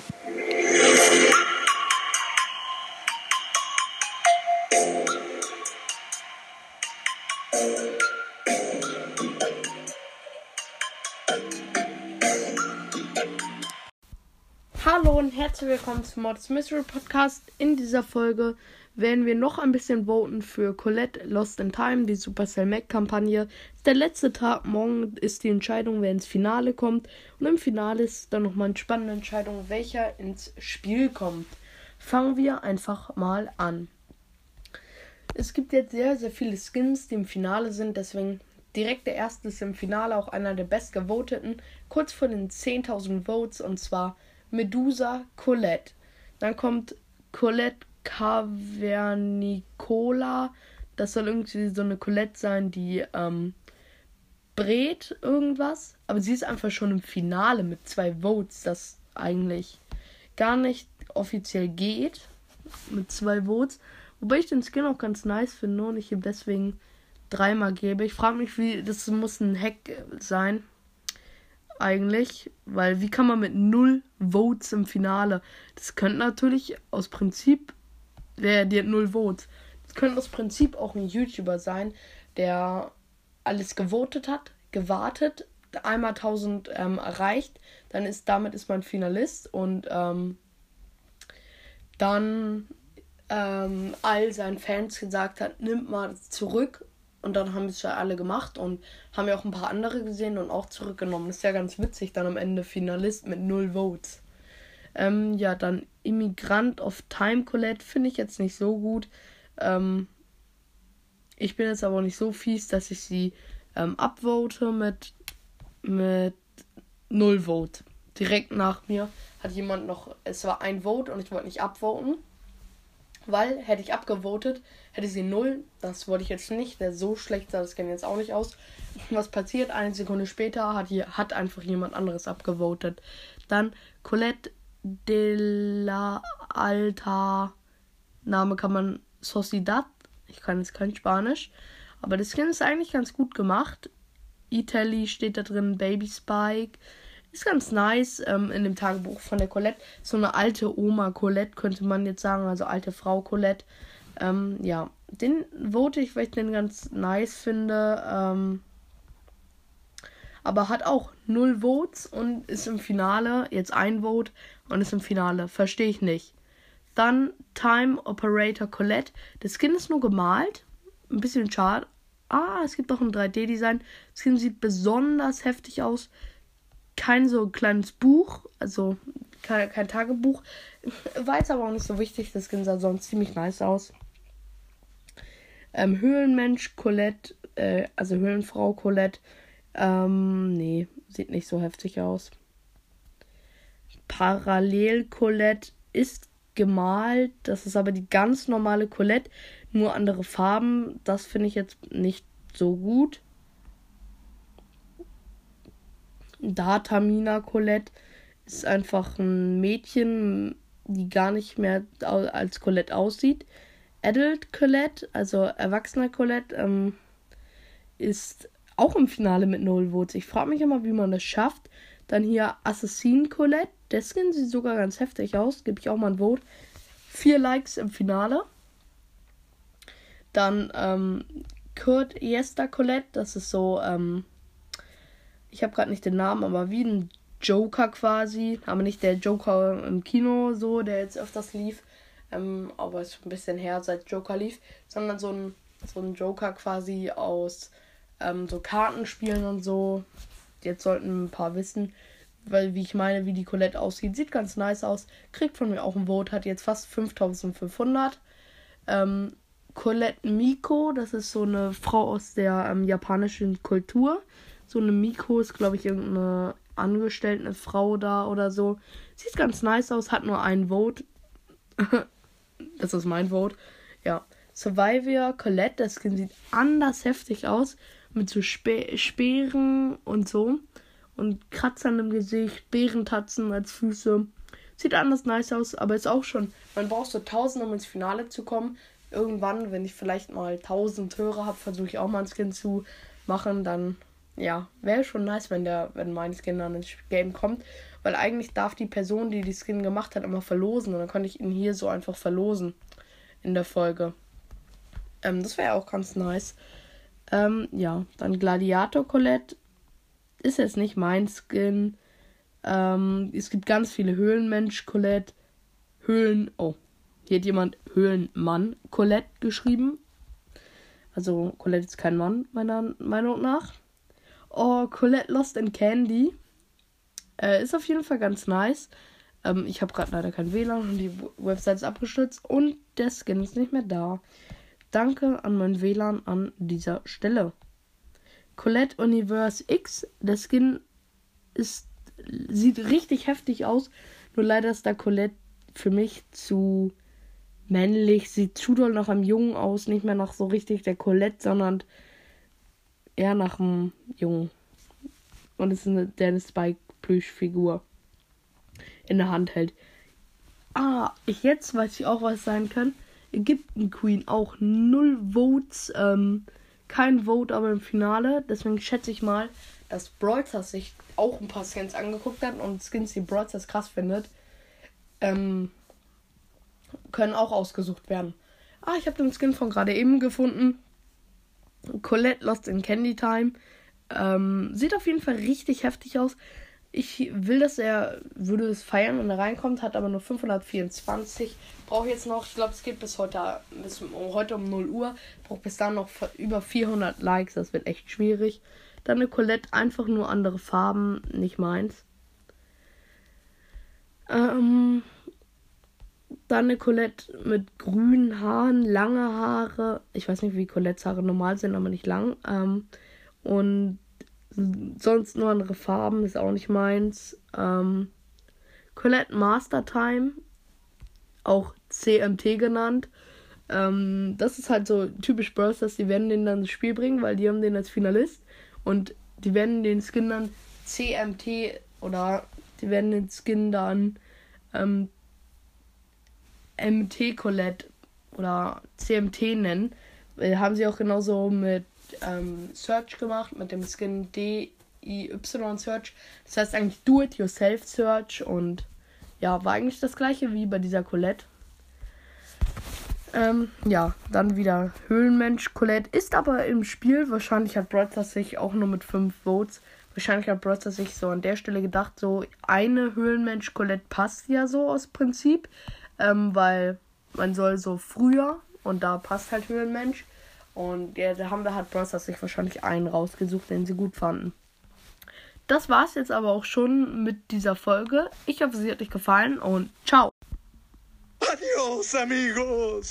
Yeah. Hallo und herzlich willkommen zum Mods Mystery Podcast. In dieser Folge werden wir noch ein bisschen voten für Colette Lost in Time, die Supercell Mac Kampagne. Der letzte Tag, morgen ist die Entscheidung, wer ins Finale kommt. Und im Finale ist dann nochmal eine spannende Entscheidung, welcher ins Spiel kommt. Fangen wir einfach mal an. Es gibt jetzt sehr, sehr viele Skins, die im Finale sind, deswegen direkt der erste ist im Finale auch einer der bestgevoteten, kurz vor den 10.000 Votes und zwar Medusa Colette. Dann kommt Colette Cavernicola. Das soll irgendwie so eine Colette sein, die ähm, brät irgendwas. Aber sie ist einfach schon im Finale mit zwei Votes, das eigentlich gar nicht offiziell geht. Mit zwei Votes. Wobei ich den Skin auch ganz nice finde und ich ihm deswegen dreimal gebe. Ich frage mich, wie. Das muss ein Hack sein eigentlich, weil wie kann man mit null Votes im Finale? Das könnte natürlich aus Prinzip, der, der hat null Votes. Das könnte aus Prinzip auch ein YouTuber sein, der alles gewotet hat, gewartet, einmal 1000 ähm, erreicht, dann ist damit ist man Finalist und ähm, dann ähm, all seinen Fans gesagt hat, nimmt mal zurück und dann haben es ja alle gemacht und haben ja auch ein paar andere gesehen und auch zurückgenommen. Ist ja ganz witzig, dann am Ende Finalist mit null Votes. Ähm, ja, dann Immigrant of Time Colette finde ich jetzt nicht so gut. Ähm, ich bin jetzt aber nicht so fies, dass ich sie ähm, upvote mit, mit null Vote. Direkt nach mir hat jemand noch, es war ein Vote und ich wollte nicht upvoten. Weil hätte ich abgevotet, hätte sie 0. Das wollte ich jetzt nicht. Der so schlecht sah das Scan jetzt auch nicht aus. Was passiert? Eine Sekunde später hat, hier, hat einfach jemand anderes abgevotet. Dann Colette de la Alta. Name kann man Sociedad. Ich kann jetzt kein Spanisch. Aber das Skin ist eigentlich ganz gut gemacht. Italy steht da drin, Baby Spike. Ist ganz nice ähm, in dem Tagebuch von der Colette. So eine alte Oma Colette könnte man jetzt sagen, also alte Frau Colette. Ähm, ja, den vote ich, weil ich den ganz nice finde. Ähm, aber hat auch null Votes und ist im Finale, jetzt ein Vote und ist im Finale. Verstehe ich nicht. Dann Time Operator Colette. Das Skin ist nur gemalt. Ein bisschen schade. Ah, es gibt auch ein 3D-Design. Das Skin sieht besonders heftig aus kein so kleines Buch, also kein, kein Tagebuch. War jetzt aber auch nicht so wichtig, das Skin sah sonst ziemlich nice aus. Ähm, Höhlenmensch Colette, äh, also Höhlenfrau Colette, ähm, nee, sieht nicht so heftig aus. Parallel Colette ist gemalt, das ist aber die ganz normale Colette, nur andere Farben, das finde ich jetzt nicht so gut. Datamina Colette ist einfach ein Mädchen, die gar nicht mehr als Colette aussieht. Adult Colette, also erwachsener Colette, ähm, ist auch im Finale mit Null Votes. Ich frage mich immer, wie man das schafft. Dann hier Assassin Colette. Der Skin sieht sogar ganz heftig aus. Gebe ich auch mal ein Vote. Vier Likes im Finale. Dann ähm, Kurt Yester Colette. Das ist so ähm, ich habe gerade nicht den Namen, aber wie ein Joker quasi. Aber nicht der Joker im Kino so, der jetzt öfters lief. Ähm, aber ist ein bisschen her, seit Joker lief. Sondern so ein, so ein Joker quasi aus ähm, so Kartenspielen und so. Jetzt sollten ein paar wissen, weil wie ich meine, wie die Colette aussieht. Sieht ganz nice aus. Kriegt von mir auch ein Vote. Hat jetzt fast 5500. Ähm, Colette Miko, das ist so eine Frau aus der ähm, japanischen Kultur. So eine Miko ist, glaube ich, irgendeine angestellte Frau da oder so. Sieht ganz nice aus, hat nur ein Vote. das ist mein Vote. Ja. Survivor Colette, das Skin sieht anders heftig aus. Mit so Spe Speeren und so. Und Kratzern im Gesicht, Bärentatzen als Füße. Sieht anders nice aus, aber ist auch schon. Man braucht so 1000, um ins Finale zu kommen. Irgendwann, wenn ich vielleicht mal 1000 Hörer habe, versuche ich auch mal ein Skin zu machen. Dann ja, wäre schon nice, wenn der, wenn mein Skin dann ins Game kommt. weil eigentlich darf die Person, die die Skin gemacht hat, immer verlosen. Und dann konnte ich ihn hier so einfach verlosen in der Folge. Ähm, das wäre auch ganz nice. Ähm, ja, dann Gladiator Colette ist jetzt nicht mein Skin. Ähm, es gibt ganz viele Höhlenmensch Colette. Höhlen. Oh, hier hat jemand Höhlenmann Colette geschrieben. Also Colette ist kein Mann, meiner Meinung nach. Oh, Colette Lost in Candy. Äh, ist auf jeden Fall ganz nice. Ähm, ich habe gerade leider kein WLAN und die Website ist abgestürzt und der Skin ist nicht mehr da. Danke an mein WLAN an dieser Stelle. Colette Universe X. Der Skin ist, sieht richtig heftig aus. Nur leider ist da Colette für mich zu männlich. Sieht zu doll nach einem Jungen aus. Nicht mehr nach so richtig der Colette, sondern eher nach einem Jungen. Und es ist eine Dennis Spike Plüschfigur in der Hand hält. Ah, ich jetzt weiß ich auch, was sein kann. Ägypten Queen auch null Votes. Ähm, kein Vote, aber im Finale. Deswegen schätze ich mal, dass Brawlstars sich auch ein paar Skins angeguckt hat und Skins, die Brawlstars krass findet, ähm, können auch ausgesucht werden. Ah, ich habe den Skin von gerade eben gefunden. Colette Lost in Candy Time. Ähm, sieht auf jeden Fall richtig heftig aus. Ich will, dass er würde es feiern, wenn er reinkommt, hat aber nur 524. Brauche jetzt noch, ich glaube, es geht bis heute, bis heute um 0 Uhr. Braucht bis dann noch über 400 Likes. Das wird echt schwierig. Dann eine Colette, einfach nur andere Farben, nicht meins. Ähm, dann eine Colette mit grünen Haaren, lange Haare. Ich weiß nicht, wie Colettes Haare normal sind, aber nicht lang. Ähm, und sonst nur andere Farben, ist auch nicht meins. Ähm, Colette Master Time, auch CMT genannt. Ähm, das ist halt so typisch Bros, dass die werden den dann ins Spiel bringen, weil die haben den als Finalist. Und die werden den Skin dann CMT oder die werden den Skin dann ähm, MT Colette oder CMT nennen. Äh, haben sie auch genauso mit ähm, Search gemacht mit dem Skin DIY Search. Das heißt eigentlich Do-It-Yourself Search und ja, war eigentlich das gleiche wie bei dieser Colette. Ähm, ja, dann wieder Höhlenmensch. Colette ist aber im Spiel. Wahrscheinlich hat Brawler sich auch nur mit 5 Votes. Wahrscheinlich hat Brawler sich so an der Stelle gedacht, so eine Höhlenmensch Colette passt ja so aus Prinzip. Ähm, weil man soll so früher und da passt halt Höhlenmensch. Und ja, da haben wir halt Bros. sich wahrscheinlich einen rausgesucht, den sie gut fanden. Das war's jetzt aber auch schon mit dieser Folge. Ich hoffe, sie hat euch gefallen und ciao. Adios, amigos.